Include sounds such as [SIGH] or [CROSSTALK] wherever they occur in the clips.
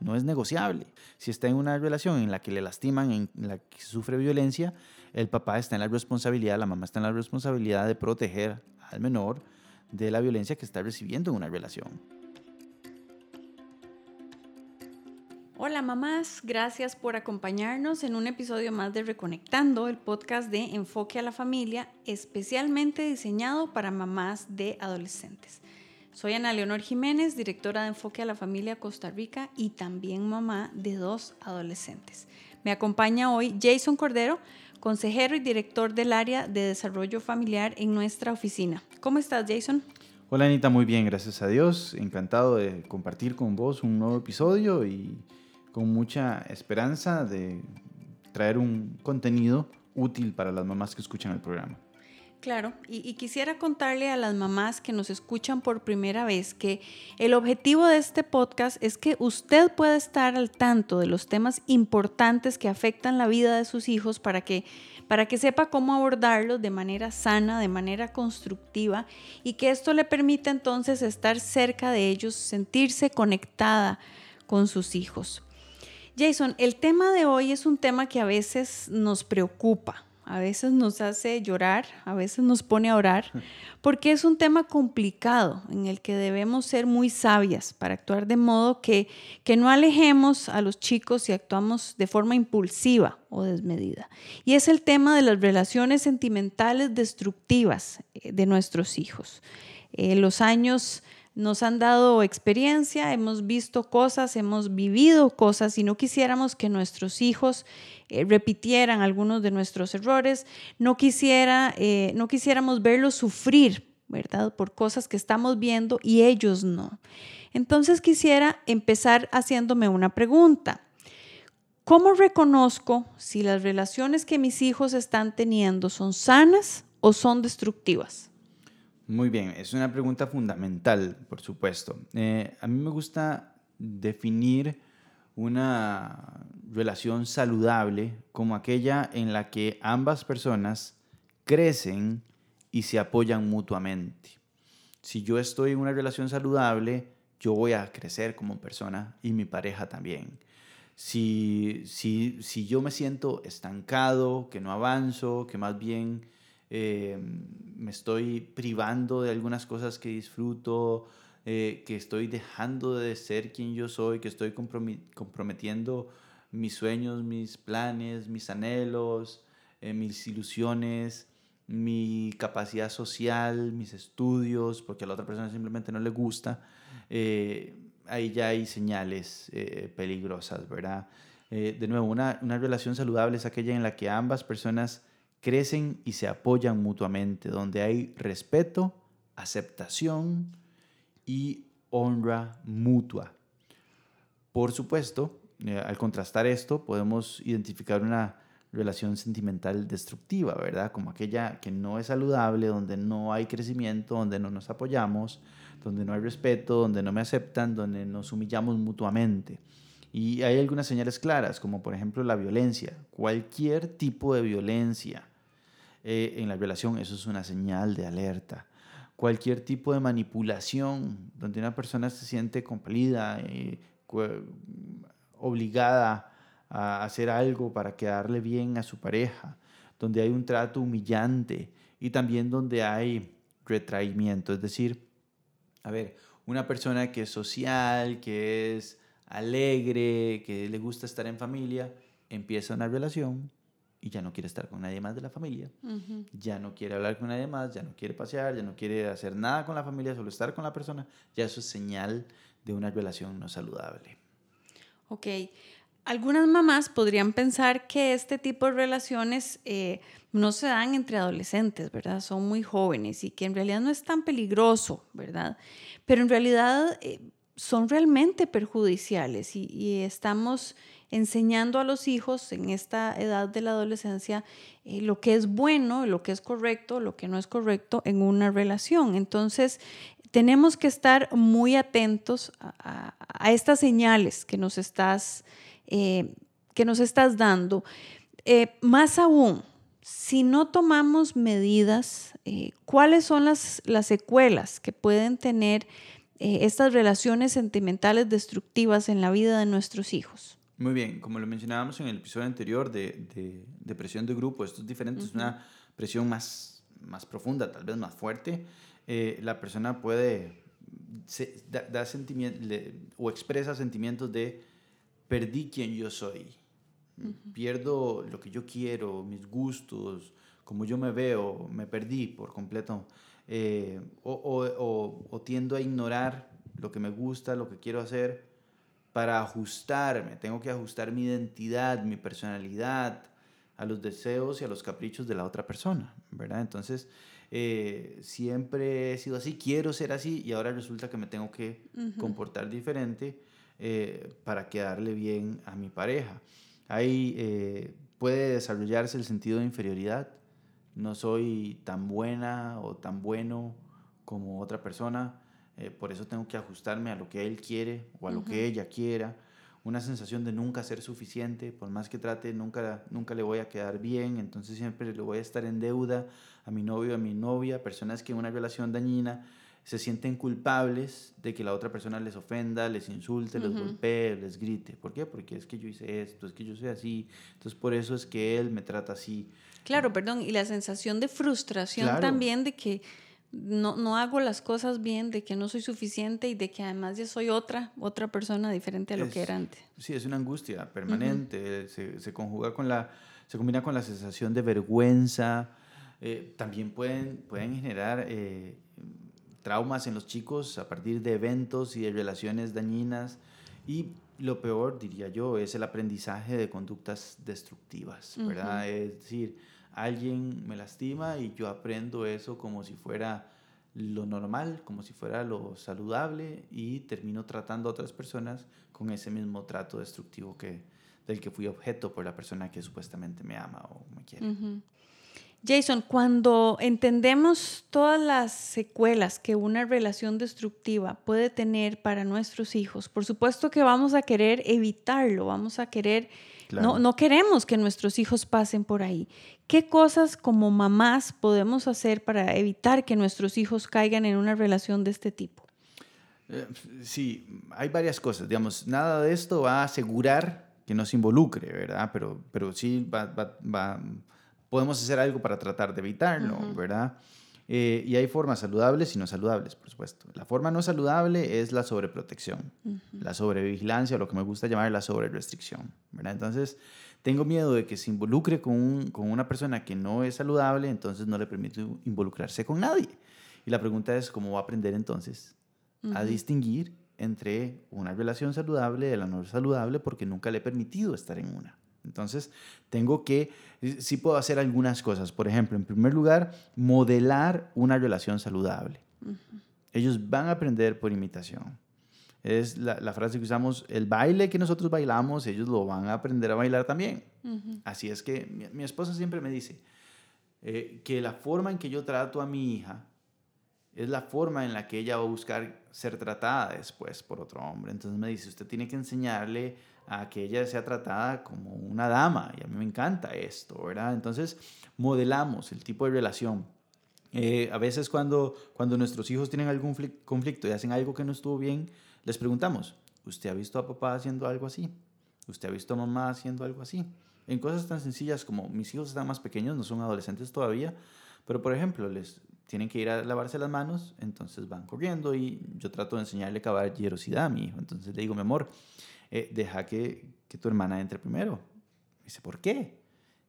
no es negociable. Si está en una relación en la que le lastiman, en la que sufre violencia, el papá está en la responsabilidad, la mamá está en la responsabilidad de proteger al menor de la violencia que está recibiendo en una relación. Hola mamás, gracias por acompañarnos en un episodio más de Reconectando, el podcast de Enfoque a la Familia, especialmente diseñado para mamás de adolescentes. Soy Ana Leonor Jiménez, directora de Enfoque a la Familia Costa Rica y también mamá de dos adolescentes. Me acompaña hoy Jason Cordero, consejero y director del área de desarrollo familiar en nuestra oficina. ¿Cómo estás, Jason? Hola, Anita, muy bien, gracias a Dios. Encantado de compartir con vos un nuevo episodio y con mucha esperanza de traer un contenido útil para las mamás que escuchan el programa. Claro, y, quisiera contarle a las mamás que nos escuchan por primera vez que el objetivo de este podcast es que usted pueda estar al tanto de los temas importantes que afectan la vida de sus hijos para que, para que sepa cómo abordarlos de manera sana, de manera constructiva y que esto le permita entonces estar cerca de ellos, sentirse conectada con sus hijos. Jason, el tema de hoy es un tema que a veces nos preocupa, a veces nos hace llorar, a veces nos pone a orar, [LAUGHS] porque es un tema complicado en el que debemos ser muy sabias para actuar de modo que, que no alejemos a los chicos si actuamos de forma impulsiva o desmedida. Y es el tema de las relaciones sentimentales destructivas eh, de nuestros hijos. Eh, los años nos han dado experiencia, hemos visto cosas, hemos vivido cosas y no quisiéramos que nuestros hijos eh, repitieran algunos de nuestros errores, no, quisiera, eh, no quisiéramos verlos sufrir, ¿verdad? Por cosas que estamos viendo y ellos no. Entonces quisiera empezar haciéndome una pregunta. ¿Cómo reconozco si las relaciones que mis hijos están teniendo son sanas o son destructivas? Muy bien, es una pregunta fundamental, por supuesto. Eh, a mí me gusta definir una relación saludable como aquella en la que ambas personas crecen y se apoyan mutuamente. Si yo estoy en una relación saludable, yo voy a crecer como persona y mi pareja también. Si, si, si yo me siento estancado, que no avanzo, que más bien eh, me estoy privando de algunas cosas que disfruto, eh, que estoy dejando de ser quien yo soy, que estoy comprometiendo mis sueños, mis planes, mis anhelos, eh, mis ilusiones, mi capacidad social, mis estudios, porque a la otra persona simplemente no le gusta, ahí ya hay señales peligrosas, ¿verdad? de nuevo, una, una relación saludable es aquella en la que ambas personas crecen y se apoyan mutuamente, donde hay respeto, aceptación y honra mutua. Por supuesto, eh, al contrastar esto, podemos identificar una relación sentimental destructiva, ¿verdad? Como aquella que no es saludable, donde no hay crecimiento, donde no nos apoyamos, donde no hay respeto, donde no me aceptan, donde nos humillamos mutuamente. Y hay algunas señales claras, como por ejemplo la violencia, cualquier tipo de violencia eh, en la relación, eso es una señal de alerta. Cualquier tipo de manipulación donde una persona se siente compelida, eh, obligada a hacer algo para quedarle bien a su pareja, donde hay un trato humillante y también donde hay retraimiento, es decir, a ver, una persona que es social, que es alegre, que le gusta estar en familia, empieza una relación y ya no quiere estar con nadie más de la familia, ya no quiere hablar con nadie más, ya no quiere pasear, ya no quiere hacer nada con la familia, solo estar con la persona, ya eso es señal de una relación no saludable. Ok. Algunas mamás podrían pensar que este tipo de relaciones eh, no se dan entre adolescentes, ¿verdad? Son muy jóvenes y que en realidad no es tan peligroso, ¿verdad? Pero en realidad eh, son realmente perjudiciales y estamos enseñando a los hijos en esta edad de la adolescencia eh, lo que es bueno, lo que es correcto, lo que no es correcto en una relación. Entonces, tenemos que estar muy atentos a, estas señales que nos estás, eh, que nos estás dando. Eh, más aún, si no tomamos medidas, ¿cuáles son las, las secuelas que pueden tener eh, estas relaciones sentimentales destructivas en la vida de nuestros hijos. Muy bien, como lo mencionábamos en el episodio anterior de, de, de presión de grupo, esto es diferente, es una presión más, más profunda, tal vez más fuerte. Eh, la persona puede dar sentimientos o expresa sentimientos de perdí quien yo soy, pierdo lo que yo quiero, mis gustos, como yo me veo, me perdí por completo. Eh, o, o, o, tiendo a ignorar lo que me gusta, lo que quiero hacer, para ajustarme. Tengo que ajustar mi identidad, mi personalidad a los deseos y a los caprichos de la otra persona, ¿verdad? Entonces, eh, siempre he sido así, quiero ser así y ahora resulta que me tengo que comportar diferente eh, para quedarle bien a mi pareja. Ahí puede desarrollarse el sentido de inferioridad, no soy tan buena o tan bueno como otra persona, eh, por eso tengo que ajustarme a lo que él quiere o a lo que ella quiera. Una sensación de nunca ser suficiente, por más que trate, nunca, nunca le voy a quedar bien, entonces siempre le voy a estar en deuda a mi novio, a mi novia, personas que en una relación dañina se sienten culpables de que la otra persona les ofenda, les insulte, les golpee, les grite. ¿Por qué? Porque es que yo hice esto, es que yo soy así, entonces por eso es que él me trata así. Claro, perdón, y la sensación de frustración también de que no, no, hago las cosas bien, de que no soy suficiente y de que además ya soy otra, otra persona diferente a lo que era antes. Sí, es una angustia permanente, se, se, conjuga con la, se combina con la sensación de vergüenza, eh, también pueden, pueden generar eh, traumas en los chicos a partir de eventos y de relaciones dañinas y lo peor, diría yo, es el aprendizaje de conductas destructivas, ¿verdad? Es decir, alguien me lastima y yo aprendo eso como si fuera lo normal, como si fuera lo saludable y termino tratando a otras personas con ese mismo trato destructivo que, del que fui objeto por la persona que supuestamente me ama o me quiere. Jason, cuando entendemos todas las secuelas que una relación destructiva puede tener para nuestros hijos, por supuesto que vamos a querer evitarlo, vamos a querer, no, no queremos que nuestros hijos pasen por ahí. ¿Qué cosas como mamás podemos hacer para evitar que nuestros hijos caigan en una relación de este tipo? Eh, sí, hay varias cosas. Digamos, nada de esto va a asegurar que no se involucre, ¿verdad? Pero, pero sí va, va, va podemos hacer algo para tratar de evitarlo, ¿verdad? Eh, y hay formas saludables y no saludables, por supuesto. La forma no saludable es la sobreprotección, la sobrevigilancia, o lo que me gusta llamar la sobrerestricción, ¿verdad? Entonces, tengo miedo de que se involucre con, con una persona que no es saludable, entonces no le permito involucrarse con nadie. Y la pregunta es, ¿cómo va a aprender entonces a distinguir entre una relación saludable de la no saludable porque nunca le he permitido estar en una? Entonces, tengo que, sí puedo hacer algunas cosas. Por ejemplo, en primer lugar, modelar una relación saludable. Ellos van a aprender por imitación. Es la, frase que usamos, el baile que nosotros bailamos, ellos lo van a aprender a bailar también. Así es que mi, esposa siempre me dice eh, que la forma en que yo trato a mi hija es la forma en la que ella va a buscar ser tratada después por otro hombre. Entonces me dice, usted tiene que enseñarle a que ella sea tratada como una dama, y a mí me encanta esto, ¿verdad? Entonces, modelamos el tipo de relación. Eh, a veces cuando, cuando nuestros hijos tienen algún conflicto y hacen algo que no estuvo bien, les preguntamos, ¿usted ha visto a papá haciendo algo así? ¿Usted ha visto a mamá haciendo algo así? En cosas tan sencillas como mis hijos están más pequeños, no son adolescentes todavía, pero por ejemplo, les tienen que ir a lavarse las manos, entonces van corriendo y yo trato de enseñarle caballerosidad a mi hijo. Entonces le digo, mi amor, eh, deja que, que, tu hermana entre primero. dice, ¿por qué?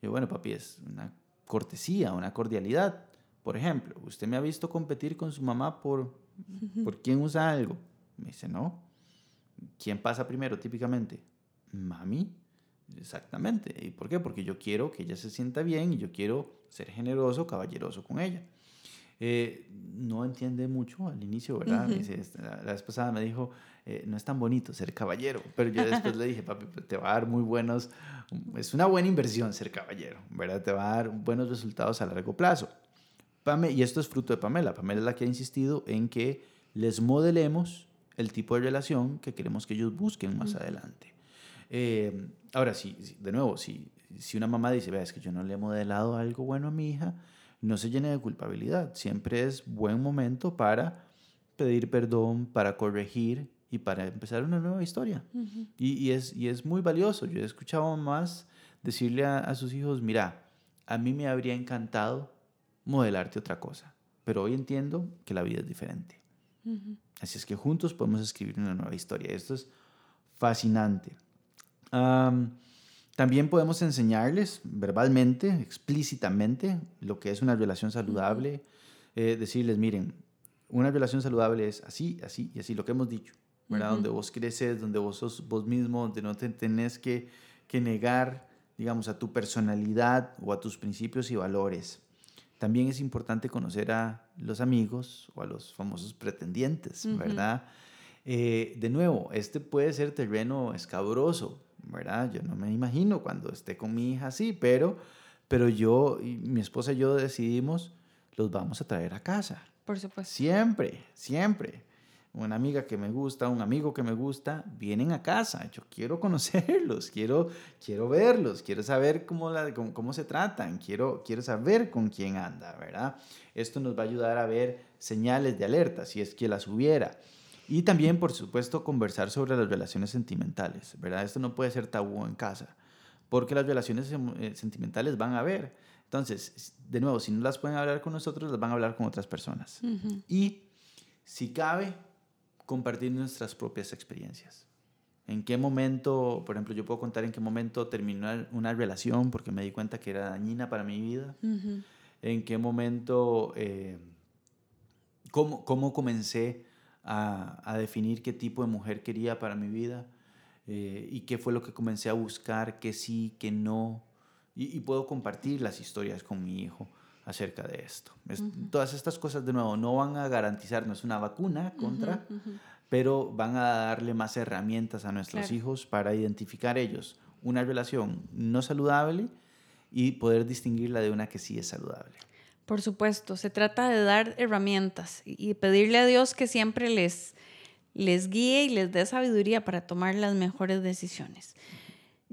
Y yo, bueno, papi, es una cortesía, una cordialidad. Por ejemplo, ¿usted me ha visto competir con su mamá por, por quién usa algo? Me dice, no. ¿Quién pasa primero típicamente? Mami. Exactamente. ¿Y por qué? Porque yo quiero que ella se sienta bien y yo quiero ser generoso, caballeroso con ella. Eh, no entiende mucho al inicio, ¿verdad? la, vez pasada me dijo, eh, no es tan bonito ser caballero, pero yo después le dije, papi, pues, te va a dar muy buenos, es una buena inversión ser caballero, ¿verdad? Te va a dar buenos resultados a largo plazo. Pame, y esto es fruto de Pamela. Pamela es la que ha insistido en que les modelemos el tipo de relación que queremos que ellos busquen más adelante. Eh, ahora, sí, de nuevo, si, si una mamá dice, vea, es que yo no le he modelado algo bueno a mi hija, no se llene de culpabilidad. Siempre es buen momento para pedir perdón, para corregir y para empezar una nueva historia. y, es, y es muy valioso. Yo he escuchado más decirle a, a, sus hijos, mira, a mí me habría encantado modelarte otra cosa, pero hoy entiendo que la vida es diferente. Así es que juntos podemos escribir una nueva historia. Esto es fascinante. También podemos enseñarles verbalmente, explícitamente, lo que es una relación saludable. Eh, decirles, miren, una relación saludable es así, así y así, lo que hemos dicho, ¿verdad? Donde vos creces, donde vos sos vos mismo, donde no te tenés que, que negar, digamos, a tu personalidad o a tus principios y valores. También es importante conocer a los amigos o a los famosos pretendientes, ¿verdad? Eh, de nuevo, este puede ser terreno escabroso, ¿verdad? Yo no me imagino cuando esté con mi hija así, pero, pero yo, y mi esposa y yo decidimos, los vamos a traer a casa. Por supuesto. Siempre, siempre. Una amiga que me gusta, un amigo que me gusta, vienen a casa. Yo quiero [LAUGHS] conocerlos, quiero, quiero verlos, quiero saber cómo, la, cómo, se tratan, quiero, quiero saber con quién anda, ¿verdad? Esto nos va a ayudar a ver señales de alerta, si es que las hubiera. Y también, por supuesto, conversar sobre las relaciones sentimentales, ¿verdad? Esto no puede ser tabú en casa, porque las relaciones eh, sentimentales van a haber. Entonces, de nuevo, si no las pueden hablar con nosotros, las van a hablar con otras personas. Y, si cabe, compartir nuestras propias experiencias. ¿En qué momento, por ejemplo, yo puedo contar en qué momento terminó una relación porque me di cuenta que era dañina para mi vida? ¿En qué momento, eh, cómo, cómo, comencé a, a, definir qué tipo de mujer quería para mi vida? Eh, ¿Y qué fue lo que comencé a buscar? ¿Qué sí, qué no? y, puedo compartir las historias con mi hijo acerca de esto. Todas estas cosas, de nuevo, no van a garantizarnos una vacuna contra, pero van a darle más herramientas a nuestros hijos para identificar ellos una relación no saludable y poder distinguirla de una que sí es saludable. Por supuesto, se trata de dar herramientas y pedirle a Dios que siempre les, les guíe y les dé sabiduría para tomar las mejores decisiones.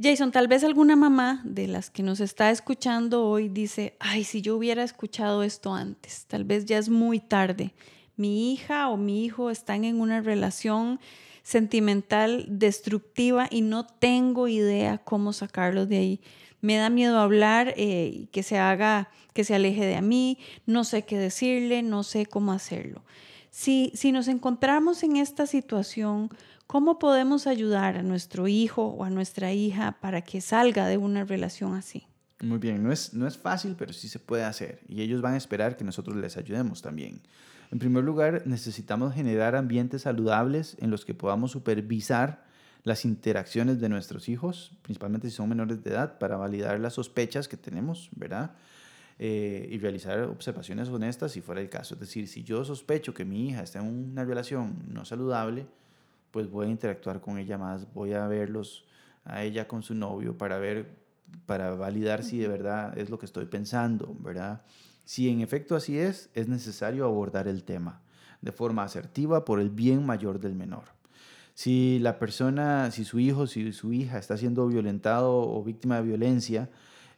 Jason, tal vez alguna mamá de las que nos está escuchando hoy dice, ay, si yo hubiera escuchado esto antes, tal vez ya es muy tarde. Mi hija o mi hijo están en una relación sentimental destructiva y no tengo idea cómo sacarlos de ahí. Me da miedo hablar eh, que se haga, que se aleje de mí, no sé qué decirle, no sé cómo hacerlo. Si, si nos encontramos en esta situación, ¿Cómo podemos ayudar a nuestro hijo o a nuestra hija para que salga de una relación así? Muy bien, no es, no es fácil, pero sí se puede hacer y ellos van a esperar que nosotros les ayudemos también. En primer lugar, necesitamos generar ambientes saludables en los que podamos supervisar las interacciones de nuestros hijos, principalmente si son menores de edad, para validar las sospechas que tenemos, ¿verdad? Eh, y realizar observaciones honestas si fuera el caso. Es decir, si yo sospecho que mi hija está en una relación no saludable, pues voy a interactuar con ella más, voy a verlos a ella con su novio para ver, para validar si de verdad es lo que estoy pensando, ¿verdad? Si en efecto así es, es necesario abordar el tema de forma asertiva por el bien mayor del menor. Si la persona, si su hijo, si su hija está siendo violentado o víctima de violencia,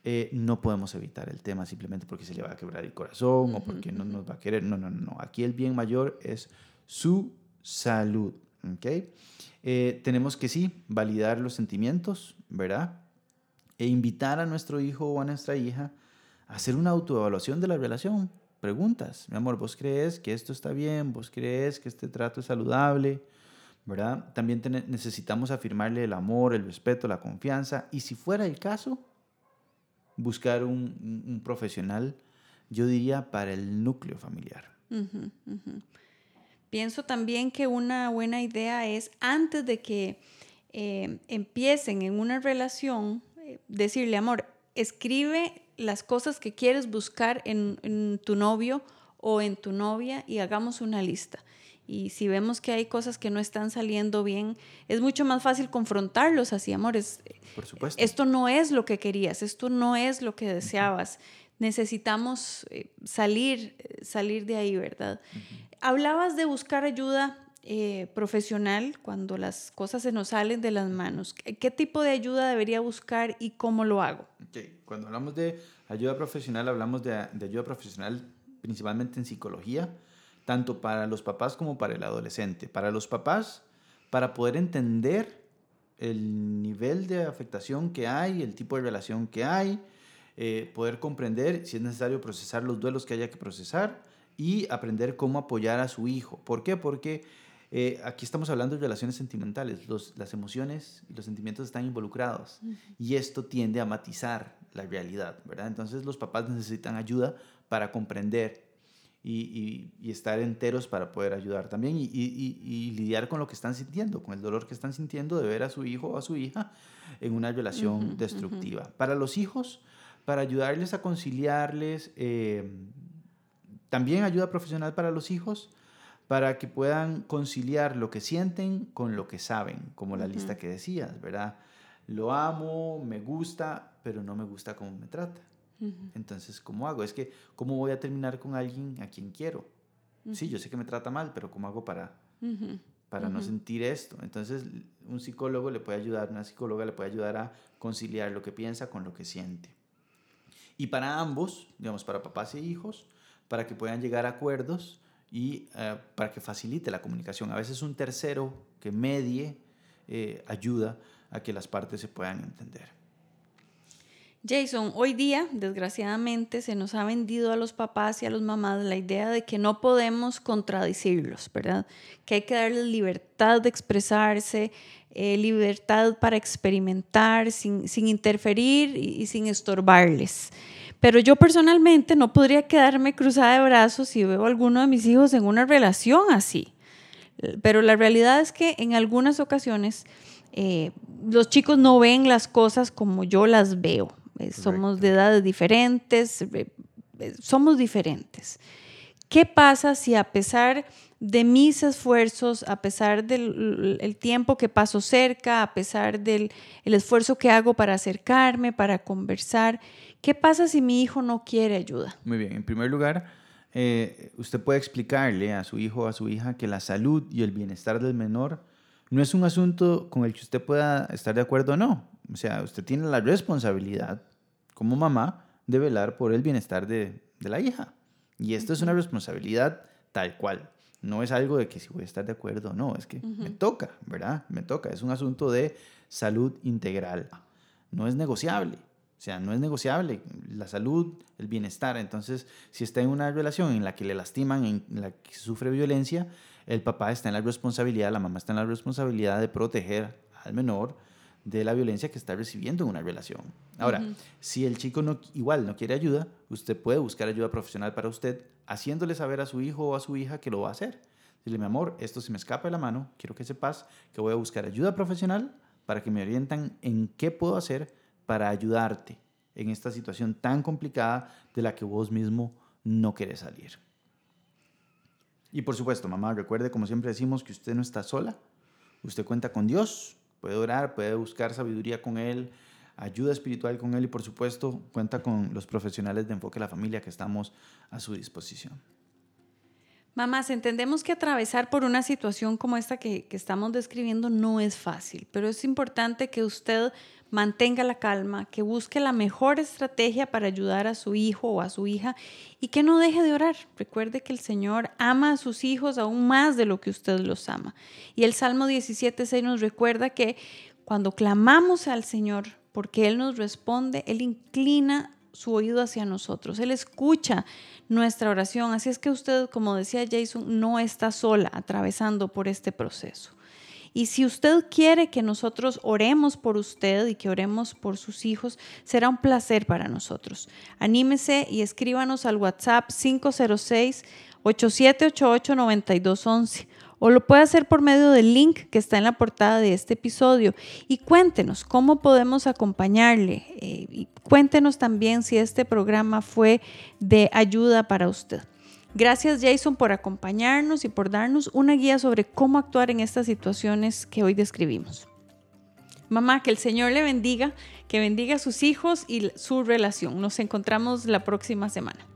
eh, no podemos evitar el tema simplemente porque se le va a quebrar el corazón o porque no nos va a querer. No, no, no. Aquí el bien mayor es su salud. ¿okay? Eh, tenemos que sí, validar los sentimientos, ¿verdad? E invitar a nuestro hijo o a nuestra hija a hacer una autoevaluación de la relación. Preguntas, mi amor, ¿vos crees que esto está bien? ¿Vos crees que este trato es saludable? ¿Verdad? También necesitamos afirmarle el amor, el respeto, la confianza y si fuera el caso, buscar un, profesional, yo diría, para el núcleo familiar. Pienso también que una buena idea es antes de que eh, empiecen en una relación, eh, decirle, amor, escribe las cosas que quieres buscar en, tu novio o en tu novia y hagamos una lista. Y si vemos que hay cosas que no están saliendo bien, es mucho más fácil confrontarlos así, amores. Por supuesto. Esto no es lo que querías, esto no es lo que deseabas. Necesitamos eh, salir, salir de ahí, ¿verdad? Hablabas de buscar ayuda eh, profesional cuando las cosas se nos salen de las manos. ¿Qué tipo de ayuda debería buscar y cómo lo hago? Cuando hablamos de ayuda profesional, hablamos de, ayuda profesional principalmente en psicología. Tanto para los papás como para el adolescente. Para los papás, para poder entender el nivel de afectación que hay, el tipo de relación que hay, eh, poder comprender si es necesario procesar los duelos que haya que procesar y aprender cómo apoyar a su hijo. ¿Por qué? Porque eh, aquí estamos hablando de relaciones sentimentales, los, las emociones y los sentimientos están involucrados y esto tiende a matizar la realidad, ¿verdad? Entonces los papás necesitan ayuda para comprender y, y, estar enteros para poder ayudar también y, y, lidiar con lo que están sintiendo, con el dolor que están sintiendo de ver a su hijo o a su hija en una relación destructiva. Para los hijos, para ayudarles a conciliarles, eh, también ayuda profesional para los hijos, para que puedan conciliar lo que sienten con lo que saben, como la lista que decías, ¿verdad? Lo amo, me gusta, pero no me gusta cómo me trata. Entonces, ¿cómo hago? Es que, ¿cómo voy a terminar con alguien a quien quiero? Sí, yo sé que me trata mal, pero ¿cómo hago para, para no sentir esto? Entonces, un psicólogo le puede ayudar, una psicóloga le puede ayudar a conciliar lo que piensa con lo que siente. Y para ambos, digamos, para papás e hijos, para que puedan llegar a acuerdos y eh, para que facilite la comunicación. A veces un tercero que medie eh, ayuda a que las partes se puedan entender. Jason, hoy día, desgraciadamente, se nos ha vendido a los papás y a los mamás la idea de que no podemos contradecirlos, ¿verdad? Que hay que darles libertad de expresarse, eh, libertad para experimentar sin, interferir y sin estorbarles. Pero yo personalmente no podría quedarme cruzada de brazos si veo a alguno de mis hijos en una relación así. Pero la realidad es que en algunas ocasiones eh, los chicos no ven las cosas como yo las veo. Eh, somos de edades diferentes, eh, somos diferentes. ¿Qué pasa si a pesar de mis esfuerzos, a pesar del tiempo que paso cerca, a pesar del el esfuerzo que hago para acercarme, para conversar, ¿Qué pasa si mi hijo no quiere ayuda? Muy bien, en primer lugar, eh, usted puede explicarle a su hijo o a su hija que la salud y el bienestar del menor no es un asunto con el que usted pueda estar de acuerdo o no. O sea, usted tiene la responsabilidad como mamá de velar por el bienestar de, de la hija. Y esto es una responsabilidad tal cual. No es algo de que si voy a estar de acuerdo o no, es que me toca, ¿verdad? Me toca. Es un asunto de salud integral. No es negociable. O sea, no es negociable la salud, el bienestar. Entonces, si está en una relación en la que le lastiman, en la que sufre violencia, el papá está en la responsabilidad, la mamá está en la responsabilidad de proteger al menor de la violencia que está recibiendo en una relación. Ahora, si el chico no, igual no quiere ayuda, usted puede buscar ayuda profesional para usted, haciéndole saber a su hijo o a su hija que lo va a hacer. Dile, mi amor, esto se me escapa de la mano, quiero que sepas que voy a buscar ayuda profesional para que me orientan en qué puedo hacer para ayudarte en esta situación tan complicada de la que vos mismo no querés salir. Y por supuesto, mamá, recuerde, como siempre decimos, que usted no está sola. Usted cuenta con Dios, puede orar, puede buscar sabiduría con Él, ayuda espiritual con Él y por supuesto cuenta con los profesionales de enfoque a la familia que estamos a su disposición. Mamás, entendemos que atravesar por una situación como esta que, que, estamos describiendo no es fácil, pero es importante que usted mantenga la calma, que busque la mejor estrategia para ayudar a su hijo o a su hija y que no deje de orar. Recuerde que el Señor ama a sus hijos aún más de lo que usted los ama. Y el Salmo 17.6 nos recuerda que cuando clamamos al Señor, porque Él nos responde, Él inclina su oído hacia nosotros, Él escucha nuestra oración. Así es que usted, como decía Jason, no está sola atravesando por este proceso. Y si usted quiere que nosotros oremos por usted y que oremos por sus hijos, será un placer para nosotros. Anímese y escríbanos al WhatsApp 506 8788 9211 o lo puede hacer por medio del link que está en la portada de este episodio y cuéntenos cómo podemos acompañarle eh, y cuéntenos también si este programa fue de ayuda para usted. Gracias Jason por acompañarnos y por darnos una guía sobre cómo actuar en estas situaciones que hoy describimos. Mamá, que el Señor le bendiga, que bendiga a sus hijos y su relación. Nos encontramos la próxima semana.